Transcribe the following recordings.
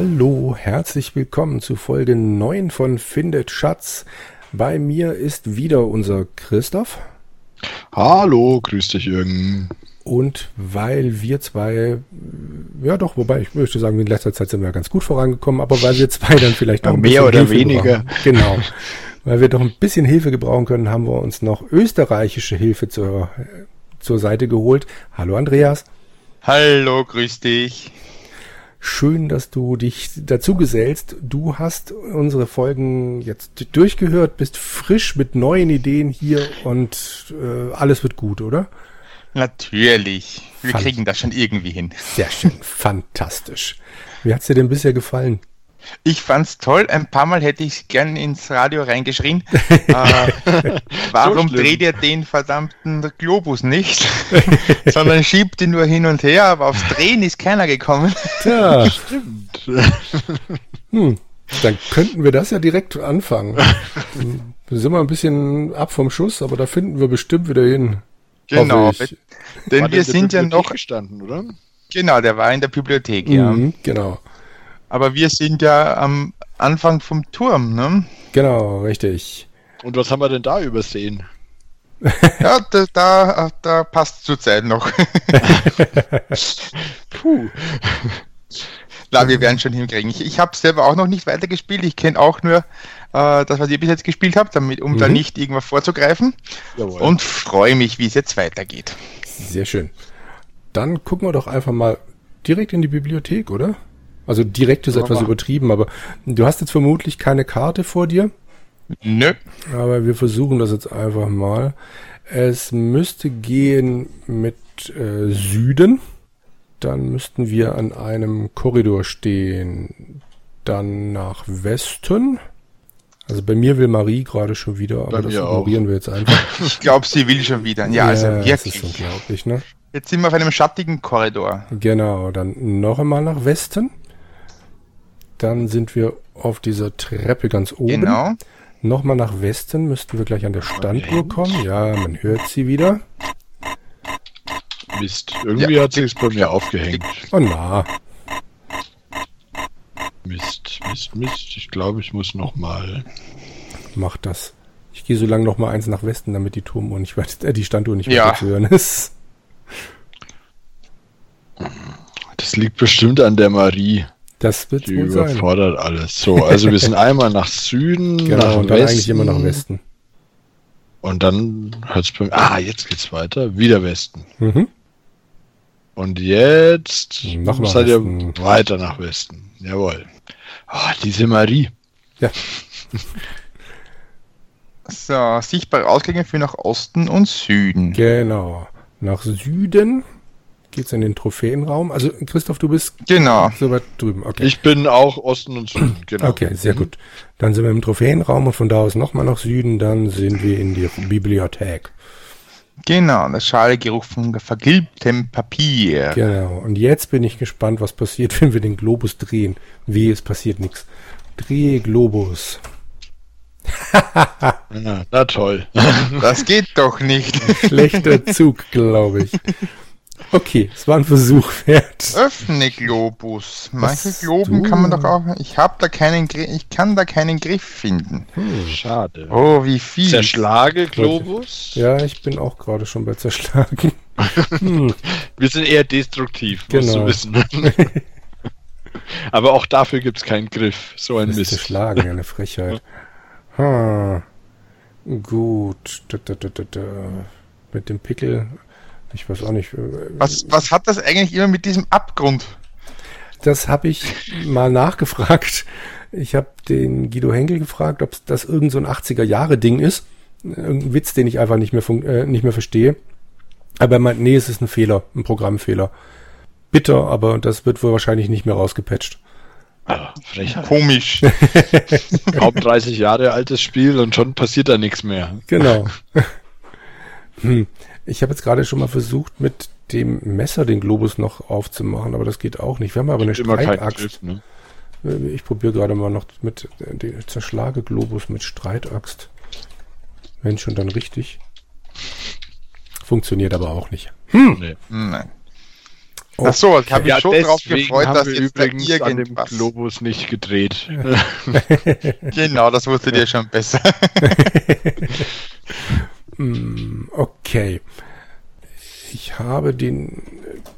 Hallo, herzlich willkommen zu Folge 9 von Findet Schatz. Bei mir ist wieder unser Christoph. Hallo, grüß dich Jürgen. Und weil wir zwei, ja doch, wobei ich möchte sagen, in letzter Zeit sind wir ganz gut vorangekommen, aber weil wir zwei dann vielleicht noch ein mehr oder Hilfe weniger. Brauchen. Genau. weil wir doch ein bisschen Hilfe gebrauchen können, haben wir uns noch österreichische Hilfe zur, zur Seite geholt. Hallo Andreas. Hallo, grüß dich. Schön, dass du dich dazu gesellst. Du hast unsere Folgen jetzt durchgehört, bist frisch mit neuen Ideen hier und äh, alles wird gut, oder? Natürlich. Wir Fand kriegen das schon irgendwie hin. Sehr schön. Fantastisch. Wie hat's dir denn bisher gefallen? Ich fand's toll. Ein paar Mal hätte ich gern ins Radio reingeschrien. äh, warum so dreht ihr den verdammten Globus nicht? Sondern schiebt ihn nur hin und her, aber aufs Drehen ist keiner gekommen. Tja, stimmt. hm, dann könnten wir das ja direkt anfangen. Dann sind wir ein bisschen ab vom Schuss, aber da finden wir bestimmt wieder hin. Genau. Denn wir sind ja noch gestanden, oder? Genau, der war in der Bibliothek, ja. Mhm, genau. Aber wir sind ja am Anfang vom Turm, ne? Genau, richtig. Und was haben wir denn da übersehen? ja, da, da, da passt zurzeit noch. Puh. Na, wir werden schon hinkriegen. Ich, ich habe selber auch noch nicht weitergespielt. Ich kenne auch nur äh, das, was ihr bis jetzt gespielt habt, damit, um mhm. da nicht irgendwas vorzugreifen. Jawohl. Und freue mich, wie es jetzt weitergeht. Sehr schön. Dann gucken wir doch einfach mal direkt in die Bibliothek, oder? Also direkt ist etwas übertrieben, aber du hast jetzt vermutlich keine Karte vor dir. Nö. Aber wir versuchen das jetzt einfach mal. Es müsste gehen mit äh, Süden. Dann müssten wir an einem Korridor stehen. Dann nach Westen. Also bei mir will Marie gerade schon wieder, aber das ignorieren auch. wir jetzt einfach. Ich glaube, sie will schon wieder. Ja, ja also wirklich. Das ist unglaublich, ne? Jetzt sind wir auf einem schattigen Korridor. Genau, dann noch einmal nach Westen. Dann sind wir auf dieser Treppe ganz oben. Genau. Nochmal nach Westen müssten wir gleich an der Standuhr kommen. Ja, man hört sie wieder. Mist, irgendwie ja. hat sie es bei mir aufgehängt. Oh na. Mist, Mist, Mist. Ich glaube, ich muss nochmal. Mach das. Ich gehe so lange nochmal eins nach Westen, damit die Turmuhr nicht weiter, äh, die Standuhr nicht ja. weiter zu hören ist. Das liegt bestimmt an der Marie. Das wird wohl überfordert sein. alles. So, also wir sind einmal nach Süden, genau, nach und dann Westen. eigentlich immer nach Westen. Und dann hört's bei mir. Ah, jetzt geht's weiter. Wieder Westen. Mhm. Und jetzt Noch seid ihr weiter nach Westen. Jawohl. Oh, diese Marie. Ja. so, sichtbare Ausgänge für nach Osten und Süden. Genau. Nach Süden geht's in den Trophäenraum. Also Christoph, du bist genau so weit drüben. Okay. Ich bin auch Osten und Süden. Genau. Okay, sehr mhm. gut. Dann sind wir im Trophäenraum und von da aus nochmal nach Süden. Dann sind wir in der Bibliothek. Genau, der schale Geruch von vergilbtem Papier. Genau. Und jetzt bin ich gespannt, was passiert, wenn wir den Globus drehen. Wie es passiert nichts. Drehe Globus. na, na toll. Das geht doch nicht. Schlechter Zug, glaube ich. Okay, es war ein Versuch wert. Öffne Globus. Manche Globen kann man doch auch. Ich habe da keinen Griff. Ich kann da keinen Griff finden. Hm, schade. Oh, wie viel. Zerschlage Globus? Ja, ich bin auch gerade schon bei zerschlagen. hm. Wir sind eher destruktiv, genau. musst du wissen. Aber auch dafür gibt es keinen Griff. So ein Mist. Zerschlagen, eine Frechheit. Ha. Gut. Da, da, da, Mit dem Pickel ich weiß auch nicht. Äh, was, was hat das eigentlich immer mit diesem Abgrund? Das habe ich mal nachgefragt. Ich habe den Guido Henkel gefragt, ob das irgend so ein 80er-Jahre-Ding ist. Irgendein Witz, den ich einfach nicht mehr, äh, nicht mehr verstehe. Aber er meint, nee, es ist ein Fehler, ein Programmfehler. Bitter, aber das wird wohl wahrscheinlich nicht mehr rausgepatcht. Ah, Komisch. Kaum 30 Jahre altes Spiel und schon passiert da nichts mehr. Genau. hm. Ich habe jetzt gerade schon mal versucht, mit dem Messer den Globus noch aufzumachen, aber das geht auch nicht. Wir haben aber eine Streitaxt. Ne? Äh, ich probiere gerade mal noch mit äh, den zerschlage Globus mit Streitaxt. Wenn schon dann richtig. Funktioniert aber auch nicht. Hm. Nee. Nein. Ach so, ich habe mich Ja, schon drauf deswegen gefreut, haben dass wir jetzt übrigens an dem irgendwas... Globus nicht gedreht. Genau, das wusstet ihr schon besser. Hm, Okay. Ich habe den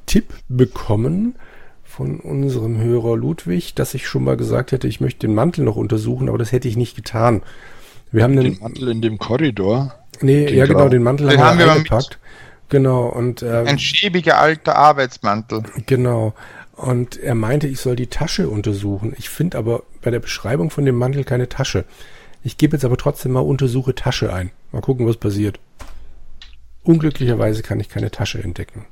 Tipp bekommen von unserem Hörer Ludwig, dass ich schon mal gesagt hätte, ich möchte den Mantel noch untersuchen, aber das hätte ich nicht getan. Wir haben den, Den Mantel in dem Korridor. nee, den ja genau, den Mantel Den haben haben wir wir mal eingepackt. Genau, und äh, Ein schäbiger alter Arbeitsmantel. Genau. Und er meinte, ich soll die Tasche untersuchen. Ich finde aber bei der Beschreibung von dem Mantel keine Tasche. Ich gebe jetzt aber trotzdem mal untersuche Tasche ein. Mal gucken, was passiert. Unglücklicherweise kann ich keine Tasche entdecken.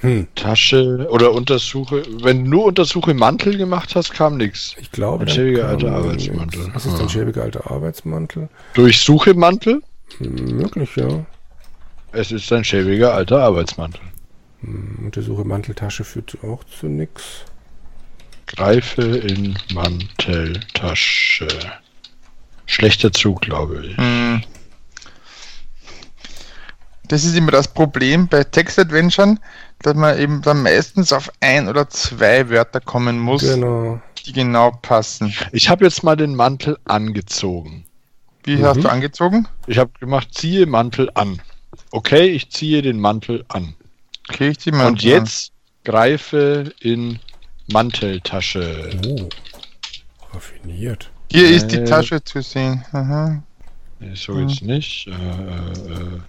Hm, Tasche oder Untersuche. Wenn du nur Untersuche Mantel gemacht hast, kam nichts. ich glaube. Ein schäbiger alter nichts. Arbeitsmantel. Was ist Ah. ein schäbiger alter Arbeitsmantel? Durchsuche Mantel. Hm, möglich, ja. Es ist ein schäbiger alter Arbeitsmantel. Hm, untersuche Manteltasche führt auch zu nix. Greife in Manteltasche. Schlechter Zug, glaube ich. Hm. Das ist immer das Problem bei Textadventuren, dass man eben dann meistens auf ein oder zwei Wörter kommen muss, Genau. die genau passen. Ich habe jetzt mal den Mantel angezogen. Wie Mhm. hast du angezogen? Ich habe gemacht, ziehe Mantel an. Okay, ich ziehe den Mantel an. Okay, ich zieh mal Und jetzt greife in Manteltasche. Oh. Raffiniert. Hier ist die Äh. Tasche zu sehen. Aha. So jetzt nicht. Äh, äh,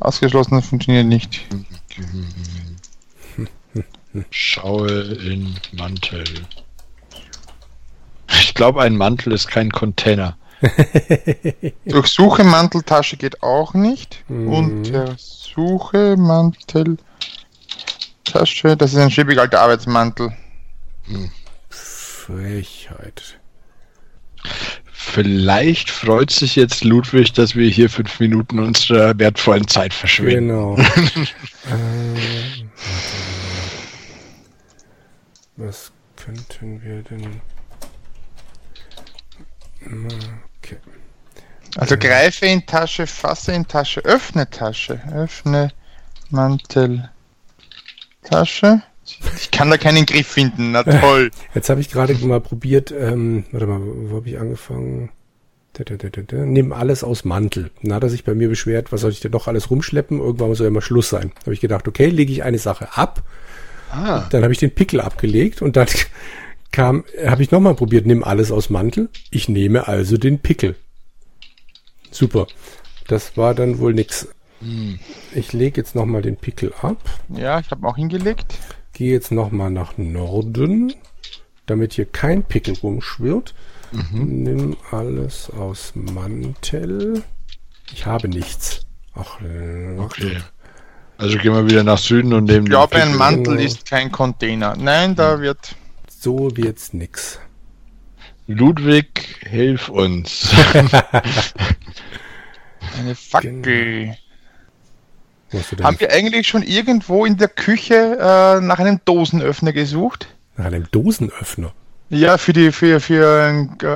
Ausgeschlossen, das funktioniert nicht. äh, schaue in Mantel. Ich glaube, ein Mantel ist kein Container. Durchsuche Manteltasche geht auch nicht. Mhm. Untersuche Manteltasche. Das ist ein schäbig alter Arbeitsmantel. Frechheit. Vielleicht freut sich jetzt Ludwig, dass wir hier fünf Minuten unserer wertvollen Zeit verschwenden. Genau. ähm, was könnten wir denn? Okay. Also greife in Tasche, fasse in Tasche, öffne Tasche, öffne Manteltasche. Ich kann da keinen Griff finden, na toll. Jetzt habe ich gerade mal probiert, ähm, warte mal, wo habe ich angefangen? Da, da, da, da, da. Nimm alles aus Mantel. Dann hat er sich bei mir beschwert, was soll ich denn noch alles rumschleppen? Irgendwann muss ja mal Schluss sein. Da habe ich gedacht, okay, lege ich eine Sache ab. Ah, Dann habe ich den Pickel abgelegt und dann kam, habe ich nochmal probiert, nimm alles aus Mantel. Ich nehme also den Pickel. Super. Das war dann wohl nix. hm. Ich lege jetzt nochmal den Pickel ab. Ja, ich habe auch hingelegt. Gehe jetzt nochmal nach Norden, damit hier kein Pickel rumschwirrt. Nimm alles aus Mantel. Ich habe nichts. Ach, äh, okay. Also gehen wir wieder nach Süden und nehmen Ich glaube, ein. Mantel genau. ist kein Container. Nein, da wird so wird's nix. Ludwig, hilf uns. eine Fackel. Denn Haben wir eigentlich schon irgendwo in der Küche äh, nach einem Dosenöffner gesucht? nach einem Dosenöffner? Ja, für die für für äh, den äh,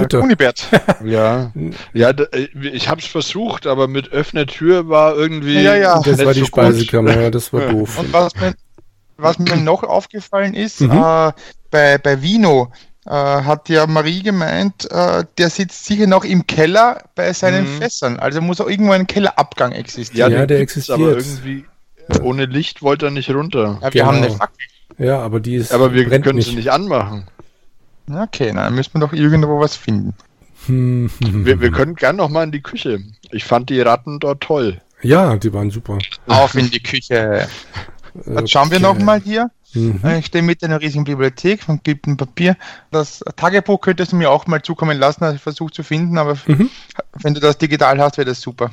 Ritter. Kunibert. ja, ja, d- äh, ich habe es versucht, aber mit Öffnertür war irgendwie. Ja, ja. Das war die so Speisekammer, ja, das war doof. Und was mir, was mir noch aufgefallen ist, Mhm. äh, bei, bei Vino äh, hat ja Marie gemeint, äh, der sitzt sicher noch im Keller bei seinen Mhm. Fässern. Also muss auch irgendwo ein Kellerabgang existieren. Ja, den der existiert. Aber irgendwie ohne Licht wollte er nicht runter. Ja, wir haben Genau. eine Fackel. Ja, aber die ist Aber wir brennt können nicht. sie nicht anmachen. Okay, dann müssen wir doch irgendwo was finden. Hm, Wir, wir können gern noch mal in die Küche. Ich fand die Ratten dort toll. Ja, die waren super. Auf in die Küche. Jetzt schauen wir Okay. noch mal hier. Mhm. Ich stehe mit einer riesigen Bibliothek von geliebtem Papier. Das Tagebuch könntest du mir auch mal zukommen lassen, also ich versuche zu finden, aber Mhm. wenn du das digital hast, wäre das super.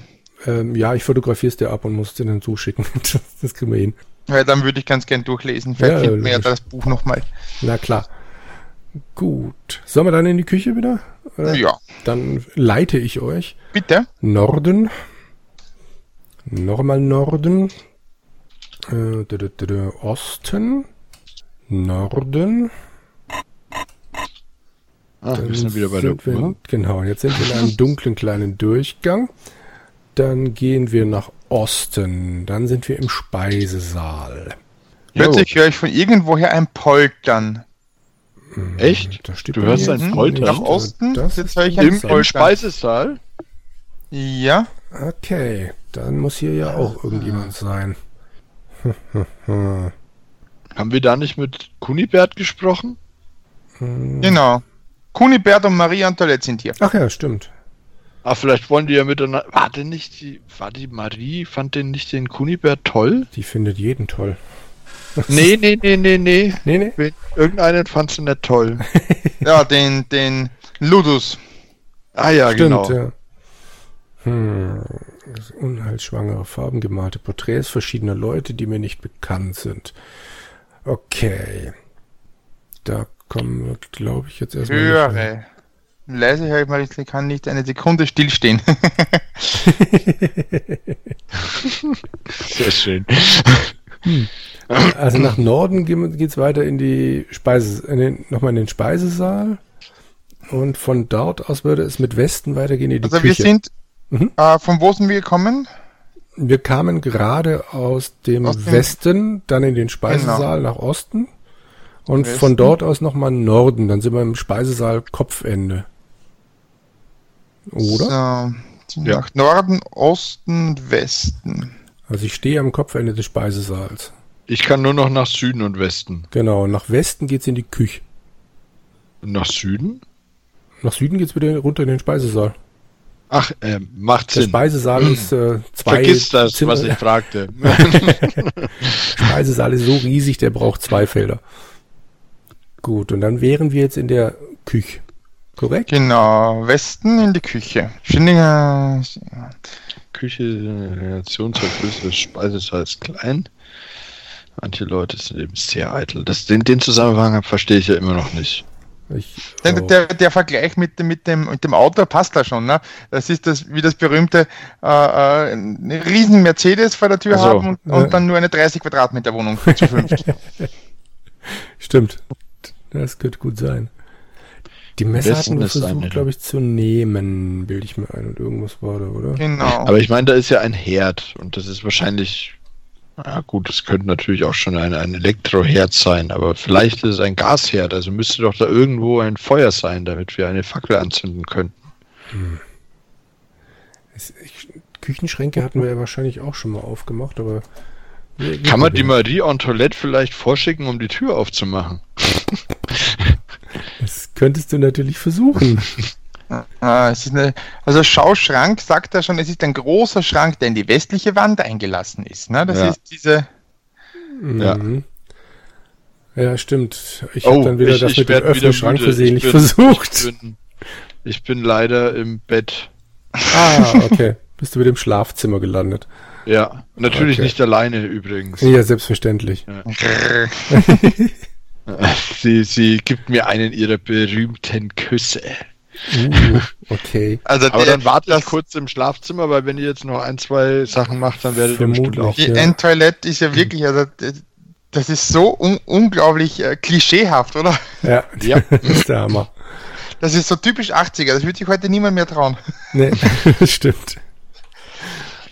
Ähm, ja, ich fotografiere es dir ab und muss es dir dann zuschicken. Das, das kriegen wir hin. Ja, dann würde ich ganz gern durchlesen. Vielleicht Ja, finden wir ja das Buch nochmal. Na klar. Gut. Sollen wir dann in die Küche wieder? Oder? Ja, Dann leite ich euch. bitte. Norden. Nochmal Norden. Äh, Osten. Norden. Ah, wir sind wieder bei der wir, Uhr. Genau, jetzt sind wir in einem dunklen kleinen Durchgang. Dann gehen wir nach Osten. Dann sind wir im Speisesaal. Plötzlich höre ich von irgendwoher ein Poltern. Echt? Da steht Du hörst ein Poltern? Nach Osten? Das Jetzt höre ich ein Im, Im Poltern. Speisesaal? Ja. Okay, dann muss hier ja auch irgendjemand sein. Haben wir da nicht mit Kunibert gesprochen? Genau. Kunibert und Marie Antoinette sind hier. Ach ja, stimmt. Ah, vielleicht wollen die ja miteinander. War denn nicht die. War die Marie, fand denn nicht den Kunibert toll? Die findet jeden toll. Nee, nee, nee, nee, nee. Nee, nee. Irgendeinen fand sie nicht toll. Ja, den, den Ludus. Ah ja, Stimmt, genau. ja. Hm. Das unheilschwangere, farbengemalte Porträts verschiedener Leute, die mir nicht bekannt sind. Okay. Da kommen wir, glaube ich, jetzt erstmal. Höre. Leise höre ich mal, ich kann nicht eine Sekunde stillstehen. Sehr schön. Also nach Norden ge- geht's weiter in die Speise, in den, nochmal in den Speisesaal. Und von dort aus würde es mit Westen weitergehen in die Also wir Küche. sind, Mhm. äh, von wo sind wir gekommen? Wir kamen gerade aus dem Aus dem- Westen, dann in den Speisesaal nach Osten und Westen. von dort aus nochmal Norden. Dann sind wir im Speisesaal Kopfende. Oder? So, Ja. Nach Norden, Osten, Westen. Also ich stehe am Kopfende des Speisesaals. Ich kann nur noch nach Süden und Westen. Genau, nach Westen geht's in die Küche. Nach Süden? Nach Süden geht's wieder runter in den Speisesaal. Ach, äh, macht Der Sinn. Speisesaal ist äh, zwei Vergiss das, Zimmer- was ich fragte. Speisesaal ist so riesig, der braucht zwei Felder. Gut, und dann wären wir jetzt in der Küche. Korrekt? Genau, Westen in die Küche. Schindinger, Küche, äh, Relation zur Größe des Speisesaals klein. Manche Leute sind eben sehr eitel. Das, den, den Zusammenhang verstehe ich ja immer noch nicht. Ich, Der, auch. der, der Vergleich mit, dem- mit, dem, mit dem Auto passt da schon. Ne? Das ist das, wie das berühmte äh, äh, einen riesen Mercedes vor der Tür Ach so. haben und, und dann nur eine 30 Quadratmeter Wohnung zu fünft. Stimmt. Das könnte gut sein. Die Messer Westen hatten wir versucht, glaube ich, zu nehmen, bilde ich mir ein. Und irgendwas war da, oder? genau. Aber ich meine, da ist ja ein Herd und das ist wahrscheinlich, ja gut, es könnte natürlich auch schon ein, ein Elektroherd sein, aber vielleicht ist es ein Gasherd, also müsste doch da irgendwo ein Feuer sein, damit wir eine Fackel anzünden könnten. Es- Ich, Küchenschränke hatten wir ja wahrscheinlich auch schon mal aufgemacht, aber. wir Kann man die. Marie Antoinette vielleicht vorschicken, um die Tür aufzumachen? Das könntest du natürlich versuchen. Ah, es ist eine, also Schauschrank sagt er schon, es ist ein großer Schrank, der in die westliche Wand eingelassen ist. Ne? Das Ja. ist diese. Ja. Mhm. Ja, stimmt. Ich Oh, habe dann wieder ich- das ich mit dem Öffnungsschrank müde. versehentlich Ich bin- versucht. Ich bin, ich bin leider im Bett. Ah, okay. Bist du mit dem Schlafzimmer gelandet? Ja, natürlich Okay. nicht alleine übrigens. Ja, selbstverständlich. Sie, sie gibt mir einen ihrer berühmten Küsse. Uh, okay. Also Aber der, dann warte ich das, kurz im Schlafzimmer, weil wenn ihr jetzt noch ein, zwei Sachen macht, dann werdet ihr auch. die ja. Endtoilette ist ja wirklich, also das- ist so un unglaublich äh, klischeehaft, oder? Ja, Ja. das ist der Hammer. Das ist so typisch 80er, das würde sich heute niemand mehr trauen. Nee, das stimmt.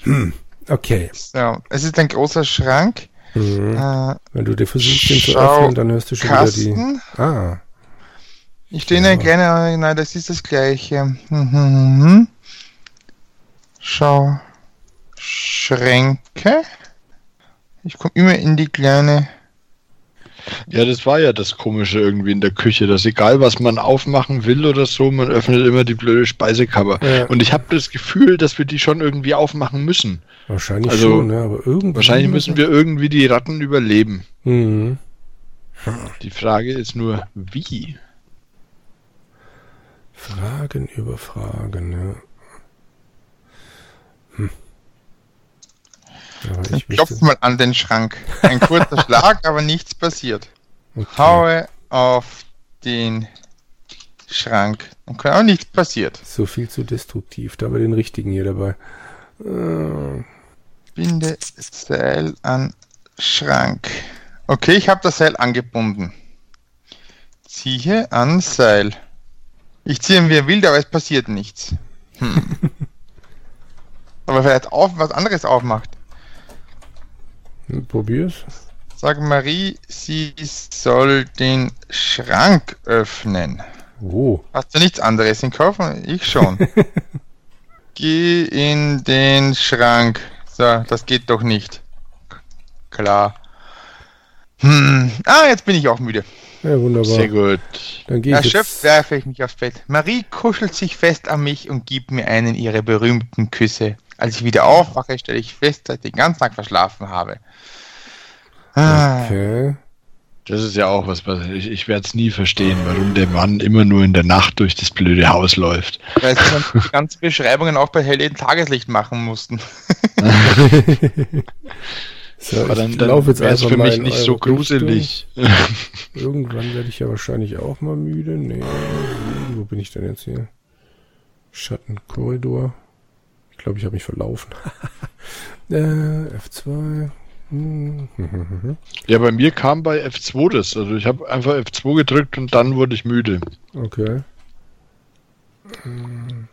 Hm, Okay. Ja, es ist ein großer Schrank. Mhm. Äh, Wenn du dir versuchst, den zu öffnen, dann hörst du schon wieder Kasten. die. Ah, Ich stehe in einer Ja. kleinen, nein, das ist das gleiche. Mhm. Schau. Schränke. Ich komme immer in die kleine. Ja, das war ja das Komische irgendwie in der Küche, dass egal was man aufmachen will oder so, man öffnet immer die blöde Speisekammer. Ja. Und ich habe das Gefühl, dass wir die schon irgendwie aufmachen müssen. wahrscheinlich Also, schon, ne? aber irgendwie. Wahrscheinlich müssen wir irgendwie die Ratten überleben. Mhm. Die Frage ist nur, wie? Fragen über Fragen, ja. Hm. Aber ich Ich klopf wüsste, mal an den Schrank. Ein kurzer Schlag, aber nichts passiert. okay. Haue auf den Schrank. Und auch nichts passiert. so viel zu destruktiv. Da haben wir den richtigen hier dabei. Äh, Binde Seil an Schrank. Okay, ich habe das Seil angebunden. Ziehe an Seil. Ich ziehe wie er will, aber es passiert nichts. Hm. aber vielleicht auf, was anderes aufmacht. probier's. Sag Marie, sie soll den Schrank öffnen. Oh. Hast du nichts anderes in Kopf? Ich schon. Geh in den Schrank. So, das geht doch nicht. Klar. Hm. Ah, jetzt bin ich auch müde. Ja, wunderbar. Sehr gut. Dann gehe ich Erschöpft jetzt. werfe ich mich aufs Bett. Marie kuschelt sich fest an mich und gibt mir einen ihrer berühmten Küsse. Als ich wieder aufwache, stelle ich fest, dass ich den ganzen Tag verschlafen habe. Ah, Okay. Das ist ja auch was, was ich, ich werde es nie verstehen, warum der Mann immer nur in der Nacht durch das blöde Haus läuft. Weil sie dann die ganzen Beschreibungen auch bei hellem Tageslicht machen mussten. So, Aber dann, dann wäre es einfach für mal mich nicht so gruselig. Irgendwann werde ich ja wahrscheinlich auch mal müde. Nee, wo bin ich denn jetzt hier? Schattenkorridor. Ich glaube, ich habe mich verlaufen. äh, F2. Hm, Ja, bei mir kam bei F2 das. Also ich habe einfach F2 gedrückt und dann wurde ich müde. Okay. Hm.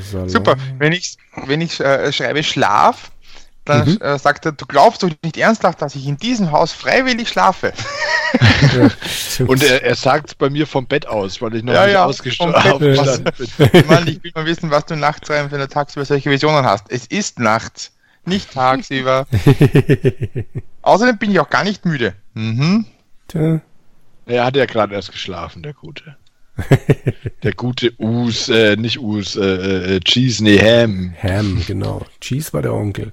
Salon. Super. Wenn ich, wenn ich äh, schreibe Schlaf, dann Mhm. äh, sagt er, du glaubst doch nicht ernsthaft, dass ich in diesem Haus freiwillig schlafe. Ja. Und er, er sagt es bei mir vom Bett aus, weil ich noch Ja, nicht ja, ausgest- vom Bett. aufgestanden bin. Mann, ich will mal wissen, was du nachts rein, wenn du tagsüber solche Visionen hast. Es ist nachts, nicht tagsüber. Außerdem bin ich auch gar nicht müde. Mhm. Tja, Er hat ja gerade erst geschlafen, der Gute. Der gute Us, äh, nicht Us, äh, äh, Cheese, nee, Ham. Ham, genau. Cheese war der Onkel.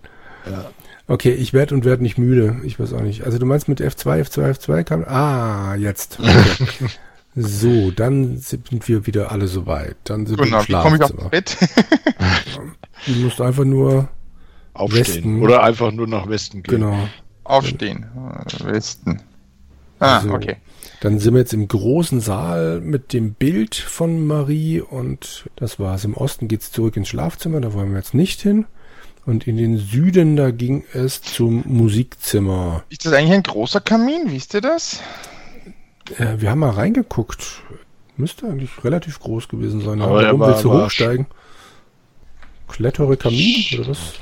Ja. Okay, ich werde und werde nicht müde. Ich weiß auch nicht. Also du meinst mit F2, F2, F2 kam. Ah, jetzt. Okay. so, dann sind wir wieder alle soweit. Dann sind Genau, wir wie im komme ich aufs Schlafzimmer. Bett? Du musst einfach nur, Aufstehen. Westen. Oder einfach nur nach Westen gehen. genau. Aufstehen. Westen. Ah, So. okay. Dann sind wir jetzt im großen Saal mit dem Bild von Marie und das war's. Im Osten geht's zurück ins Schlafzimmer, da wollen wir jetzt nicht hin. Und in den Süden, da ging es zum Musikzimmer. Ist das eigentlich ein großer Kamin? Wisst ihr das? Äh, wir haben mal reingeguckt. Müsste eigentlich relativ groß gewesen sein. Aber er Warum war- willst du hochsteigen? Klettere Kamin oder was?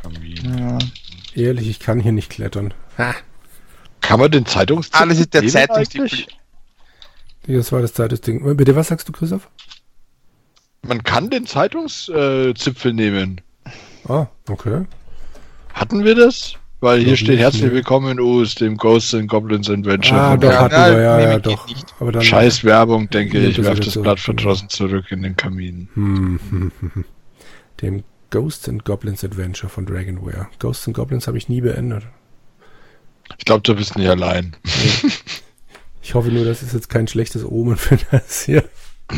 Kamin. Ja. Ehrlich, ich kann hier nicht klettern. Kann man den Zeitungstipp Ah, das ist der eigentlich? Das war das zweite Ding. Bitte, was sagst du, Christoph? Man kann den Zeitungszipfel nehmen. Ah, okay. Hatten wir das? Weil hier steht herzlich willkommen in US, dem Ghosts and Goblins Adventure. Ah, doch, Ja, hatten wir, ja, ja, doch. nicht. Aber dann, Scheiß Werbung, denke ich. Werf das. Blatt verdrossen zurück in den Kamin. Hm, hm, hm, hm. Dem Ghosts and Goblins Adventure von Dragonware. Ghosts and Goblins habe ich nie beendet. Ich glaube, du bist nicht allein. Ich hoffe nur, das ist jetzt kein schlechtes Omen für das hier.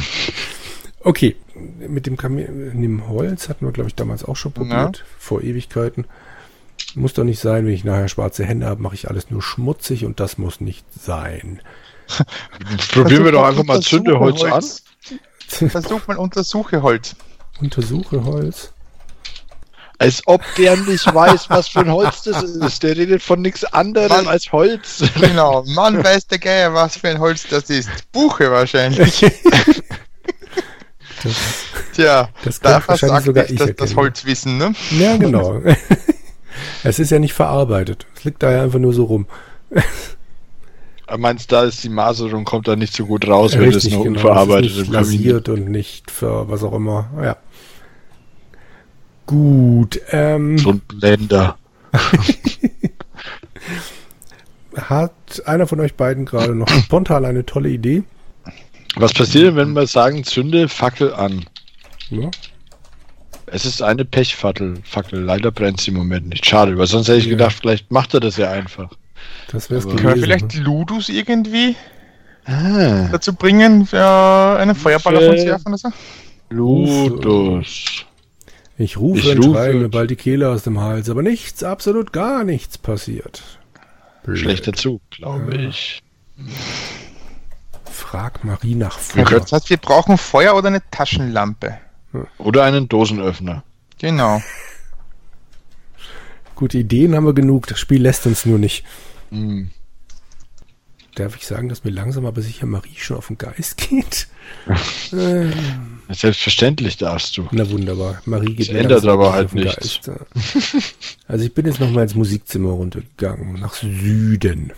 Okay, mit dem Kamin, in dem Holz hatten wir, glaube ich, damals auch schon probiert, vor Ewigkeiten. Muss doch nicht sein, wenn ich nachher schwarze Hände habe, mache ich alles nur schmutzig und das muss nicht sein. Probieren wir doch einfach mal Zündeholz an. Versuch mal Untersucheholz. Untersuche Holz. Als ob der nicht weiß, was für ein Holz das ist. Der redet von nichts anderem Mann. als Holz. Genau, Mann weiß der Geier, was für ein Holz das ist. Buche wahrscheinlich. Das, Tja, das da wahrscheinlich sogar ich das, das Holzwissen, ne? Ja, genau. es ist ja nicht verarbeitet. Es liegt da ja einfach nur so rum. Meinst, da ist die Maserung, kommt da nicht so gut raus, wenn das Richtig, noch genau. unverarbeitet Es ist nicht glasiert und nicht für was auch immer. Ja. Gut. Ähm, So ein Blender. Hat einer von euch beiden gerade noch spontan eine tolle Idee? Was passiert, denn, wenn wir sagen, zünde Fackel an? Ja? Es ist eine Pechfackel. Fackel. Leider brennt sie im Moment nicht. Schade, weil sonst hätte ich Ja. gedacht, vielleicht macht er das ja einfach. Das wäre es Können wir vielleicht Ludus irgendwie Ah, dazu bringen, für einen Feuerball auf uns werfen oder so? Ludus. Ich rufe Ich und rufe- mir bald die Kehle aus dem Hals, aber nichts, absolut gar nichts passiert. Blöd. Schlechter Zug, glaube Ja. ich. Frag Marie nach Ja, Futter. Das heißt, wir brauchen Feuer oder eine Taschenlampe. Oder einen Dosenöffner. Genau. Gute Ideen haben wir genug, das Spiel lässt uns nur nicht. Hm. darf ich sagen, dass mir langsam aber sicher Marie schon auf den Geist geht? Selbstverständlich darfst du. na wunderbar. Marie geht Das ändert aber auf halt den nichts. Geist, ja. Also ich bin jetzt nochmal ins Musikzimmer runtergegangen, nach Süden.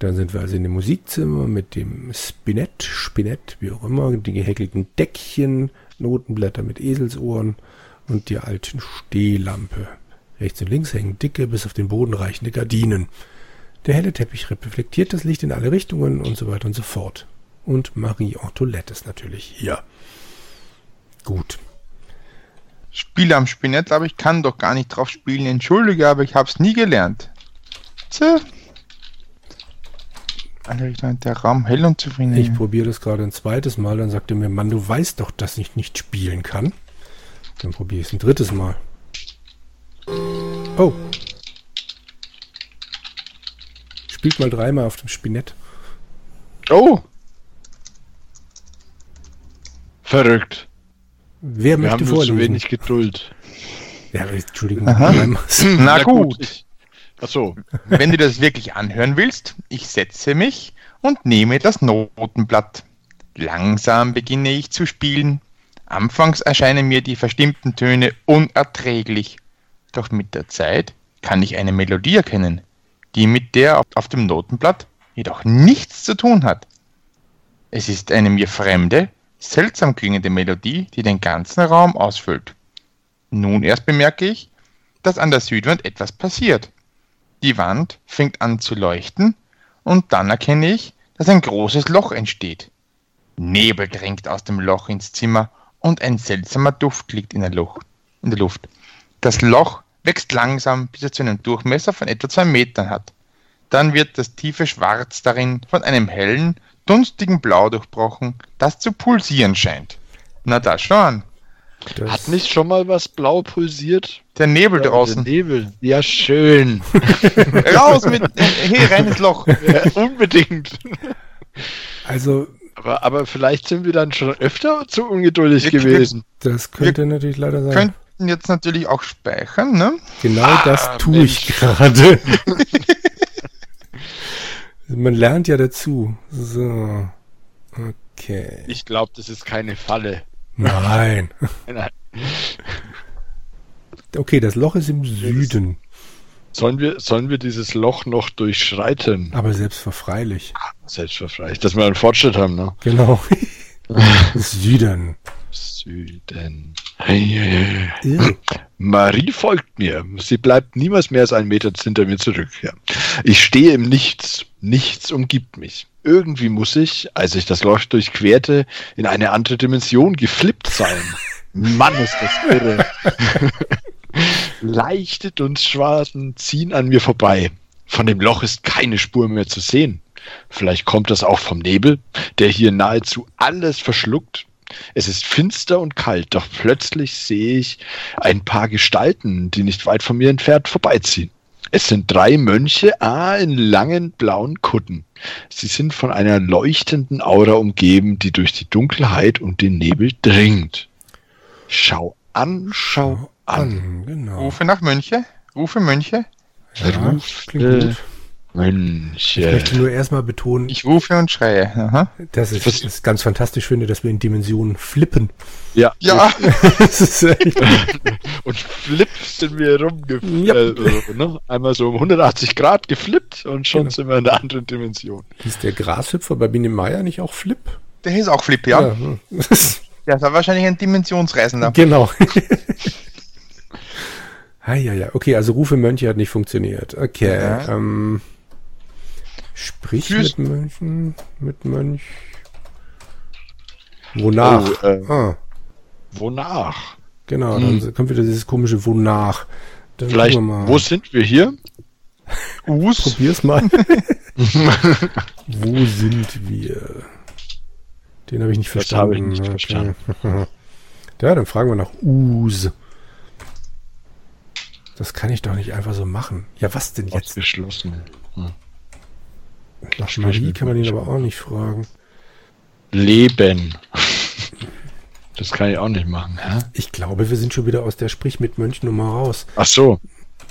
Dann sind wir also in dem Musikzimmer mit dem Spinett, Spinett, wie auch immer, die gehäkelten Deckchen, Notenblätter mit Eselsohren und der alten Stehlampe. Rechts und links hängen dicke, bis auf den Boden reichende Gardinen. Der helle Teppich reflektiert das Licht in alle Richtungen und so weiter und so fort. Und Marie Antoinette ist natürlich hier. Gut. Spiel am Spinett, aber ich kann doch gar nicht drauf spielen. Entschuldige, aber ich hab's nie gelernt. Tja. Alter, der Raum hell und zufrieden. Ich probiere das gerade ein zweites Mal, dann sagt er mir, Mann, du weißt doch, dass ich nicht spielen kann. Dann probiere ich es ein drittes Mal. Oh. Spielt mal dreimal auf dem Spinett. Oh! Verrückt. Wer Wir haben möchte nur vorlesen? zu wenig Geduld. Ja, Entschuldigung. Na gut. Ich, achso. Wenn du das wirklich anhören willst, ich setze mich und nehme das Notenblatt. Langsam beginne ich zu spielen. Anfangs erscheinen mir die verstimmten Töne unerträglich. Doch mit der Zeit kann ich eine Melodie erkennen, die mit der auf dem Notenblatt jedoch nichts zu tun hat. Es ist eine mir fremde, seltsam klingende Melodie, die den ganzen Raum ausfüllt. Nun erst bemerke ich, dass an der Südwand etwas passiert. Die Wand fängt an zu leuchten und dann erkenne ich, dass ein großes Loch entsteht. Nebel drängt aus dem Loch ins Zimmer und ein seltsamer Duft liegt in der, Luft. in der Luft. Das Loch wächst langsam, bis es zu einem Durchmesser von etwa zwei Metern hat. Dann wird das tiefe Schwarz darin von einem hellen, dunstigen Blau durchbrochen, das zu pulsieren scheint. Na da schon, Das, Hat nicht schon mal was blau pulsiert? der Nebel Ja, draußen. Der Nebel. Ja, schön. Raus mit, hier rein ins Loch. ja, unbedingt. also, Aber, aber vielleicht sind wir dann schon öfter zu ungeduldig Wir- wir- gewesen. das könnte natürlich leider sein. könnten jetzt natürlich auch speichern, ne? Genau das Ah, tue ich gerade. Man lernt ja dazu. So. Okay. Ich glaube, das ist keine Falle. Nein. Nein. Okay, das Loch ist im Süden, Sollen wir, sollen wir dieses Loch noch durchschreiten? aber selbstverfreilich. Selbstverständlich, dass wir einen Fortschritt haben, ne? Genau. Süden. Süden. Irr. Marie folgt mir. Sie bleibt niemals mehr als einen Meter hinter mir zurück. Ja. Ich stehe im Nichts. Nichts umgibt mich. Irgendwie muss ich, als ich das Loch durchquerte, in eine andere Dimension geflippt sein. Mann, ist das irre. Leichte Dunstschwaden ziehen an mir vorbei. Von dem Loch ist keine Spur mehr zu sehen. Vielleicht kommt das auch vom Nebel, der hier nahezu alles verschluckt. Es ist finster und kalt, doch plötzlich sehe ich ein paar Gestalten, die nicht weit von mir entfernt vorbeiziehen. Es sind drei Mönche, ah, in langen blauen Kutten. Sie sind von einer leuchtenden Aura umgeben, die durch die Dunkelheit und den Nebel dringt. Schau an, schau an. An, genau. Rufe nach Mönche. Rufe Mönche. Ja, Ruf, klingt äh, gut. Ich möchte nur erstmal betonen, Ich rufe und schreie. Aha. dass ich Was- es ganz fantastisch finde, dass wir in Dimensionen flippen. Ja, Ja, das ist echt, und flip sind wir rumgeflippt. Ja. Äh, so, ne? Einmal so um 180 Grad geflippt und schon Genau. sind wir in einer anderen Dimension. ist der Grashüpfer bei Biene Meier nicht auch Flip? der ist auch Flip, ja. hm. Der war wahrscheinlich ein Dimensionsreisender. Genau. ah, ja, ja. Okay, also Rufe Mönche hat nicht funktioniert. Okay. Ja. Ähm, sprich Tschüss. mit Mönchen, mit Mönch. Wonach? Oh, äh, ah, Wonach? genau, hm. dann kommt wieder dieses komische Wonach. Dann Vielleicht, gucken wir mal. wo sind wir hier? Us. Probier's mal. Wo sind wir? Den habe ich nicht Das verstanden. habe ich nicht verstanden. Ja, dann fragen wir nach Us. Das kann ich doch nicht einfach so machen. Ja, was denn jetzt? Ausgeschlossen. Nach mit kann man ihn aber auch nicht fragen. Leben. Das kann ich auch nicht machen. Hä? Ich glaube, wir sind schon wieder aus der Sprich mit Mönchnummer raus. Ach so.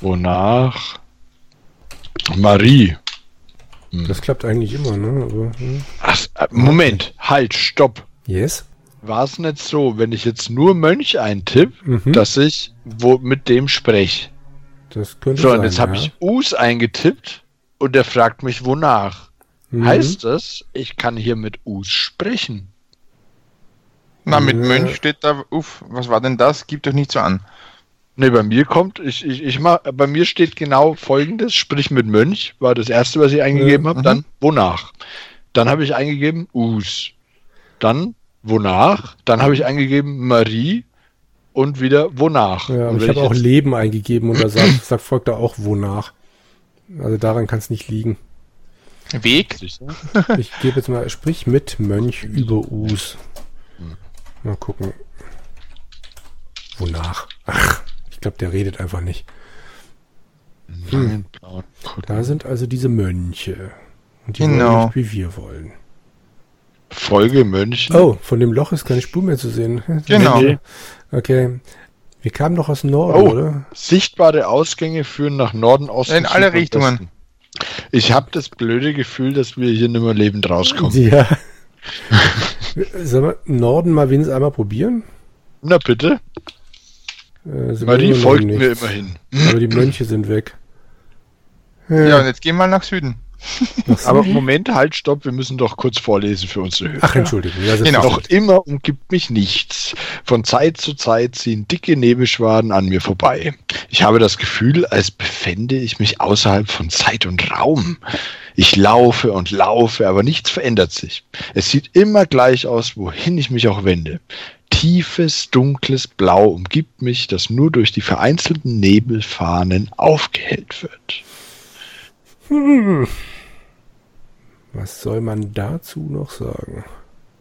Wonach? Marie. Hm. Das klappt eigentlich immer, ne? Aber, hm. Ach, äh, Moment, halt, stopp. Yes. War es nicht so, wenn ich jetzt nur Mönch eintippe, mhm. dass ich wo mit dem spreche? Das könnte so, sein. So, und jetzt ja. habe ich Us eingetippt und der fragt mich, wonach. Mhm. Heißt das, ich kann hier mit Us sprechen? Na, mit ja. Mönch steht da, uff, was war denn das? Gib doch nicht so an. Ne, bei mir kommt, ich, ich, ich mach, bei mir steht genau folgendes, sprich mit Mönch, war das erste, was ich eingegeben ja. habe, dann wonach. Dann habe ich eingegeben Us. Dann wonach. Dann habe ich eingegeben Marie und wieder wonach. Ja, und ich habe auch Leben eingegeben und da sagt, sagt folgt da auch wonach. Also daran kann es nicht liegen. Weg? Ich gebe jetzt mal, sprich mit Mönch über Us. Mal gucken. Wonach? Ach. Ich glaube, der redet einfach nicht. Hm. Da sind also diese Mönche. Und die genau. wollen nicht, wie wir wollen. Folge Mönche. Oh, von dem Loch ist keine Spur mehr zu sehen. Genau. Okay. Wir kamen doch aus Norden, oh, oder? Sichtbare Ausgänge führen nach Norden, Osten. In alle Richtungen. Ich habe das blöde Gefühl, dass wir hier nicht mehr lebend rauskommen. Ja. Sollen wir Norden mal wenigstens einmal probieren? Na bitte. Äh, Marie folgt mir immerhin. Aber die Mönche sind weg. Ja, ja und jetzt gehen wir nach Süden. Aber Moment, halt, stopp, wir müssen doch kurz vorlesen für unsere Hörer. Ach, Entschuldigung. Ja, genau. Noch immer umgibt mich nichts. Von Zeit zu Zeit ziehen dicke Nebelschwaden an mir vorbei. Ich habe das Gefühl, als befände ich mich außerhalb von Zeit und Raum. Ich laufe und laufe, aber nichts verändert sich. Es sieht immer gleich aus, wohin ich mich auch wende. Tiefes, dunkles Blau umgibt mich, das nur durch die vereinzelten Nebelfahnen aufgehellt wird. Was soll man dazu noch sagen?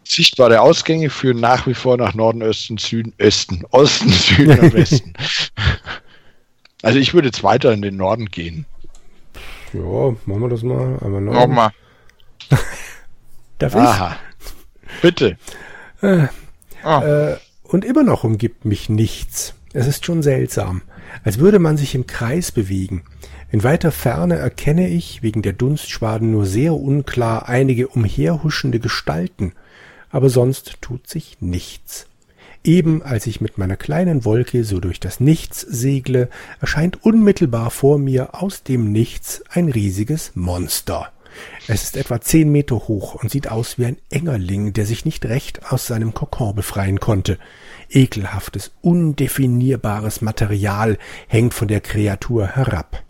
Sichtbare Ausgänge führen nach wie vor nach Norden, Osten, Süden, Osten, Osten, Süden und Westen. also ich würde jetzt weiter in den Norden gehen. Ja, machen wir das mal. Einmal Norden. Nochmal. Darf ich? Aha. Bitte. Äh, oh. äh, und immer noch umgibt mich nichts. Es ist schon seltsam, als würde man sich im Kreis bewegen. In weiter Ferne erkenne ich wegen der Dunstschwaden nur sehr unklar einige umherhuschende Gestalten, aber sonst tut sich nichts. Eben als ich mit meiner kleinen Wolke so durch das Nichts segle, erscheint unmittelbar vor mir aus dem Nichts ein riesiges Monster. Es ist etwa zehn Meter hoch und sieht aus wie ein Engerling, der sich nicht recht aus seinem Kokon befreien konnte. Ekelhaftes, undefinierbares Material hängt von der Kreatur herab.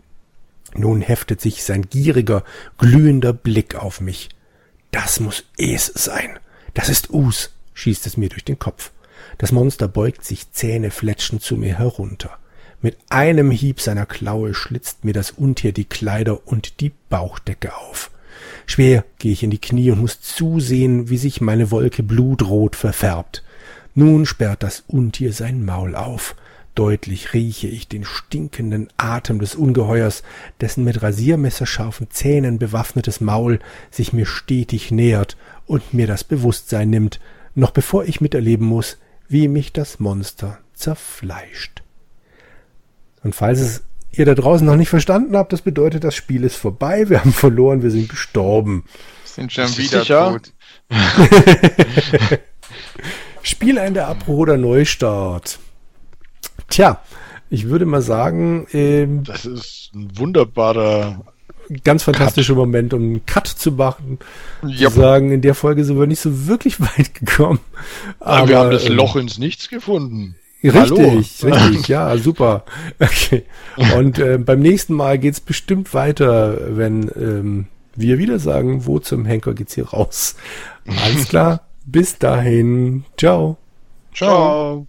Nun heftet sich sein gieriger, glühender Blick auf mich. Das muss Es sein. Das ist Us, schießt es mir durch den Kopf. Das Monster beugt sich zähnefletschend zu mir herunter. Mit einem Hieb seiner Klaue schlitzt mir das Untier die Kleider und die Bauchdecke auf. Schwer gehe ich in die Knie und muss zusehen, wie sich meine Wolke blutrot verfärbt. Nun sperrt das Untier sein Maul auf. Deutlich rieche ich den stinkenden Atem des Ungeheuers, dessen mit rasiermesserscharfen Zähnen bewaffnetes Maul sich mir stetig nähert und mir das Bewusstsein nimmt, noch bevor ich miterleben muss, wie mich das Monster zerfleischt. Und falls es ihr da draußen noch nicht verstanden habt, das bedeutet, das Spiel ist vorbei, wir haben verloren, wir sind gestorben. Sind schon wieder sicher? tot. Spielende Abbruch oder Neustart. Tja, ich würde mal sagen, ähm, das ist ein wunderbarer ganz fantastischer Cut. Moment, um einen Cut zu machen. Yep. Zu sagen, in der Folge sind wir nicht so wirklich weit gekommen. Aber, wir haben das ähm, Loch ins Nichts gefunden. Richtig, Hallo. richtig, ja, super. Okay. Und äh, beim nächsten Mal geht's bestimmt weiter, wenn ähm, wir wieder sagen, wo zum Henker geht's hier raus. Alles klar, bis dahin. Ciao. Ciao.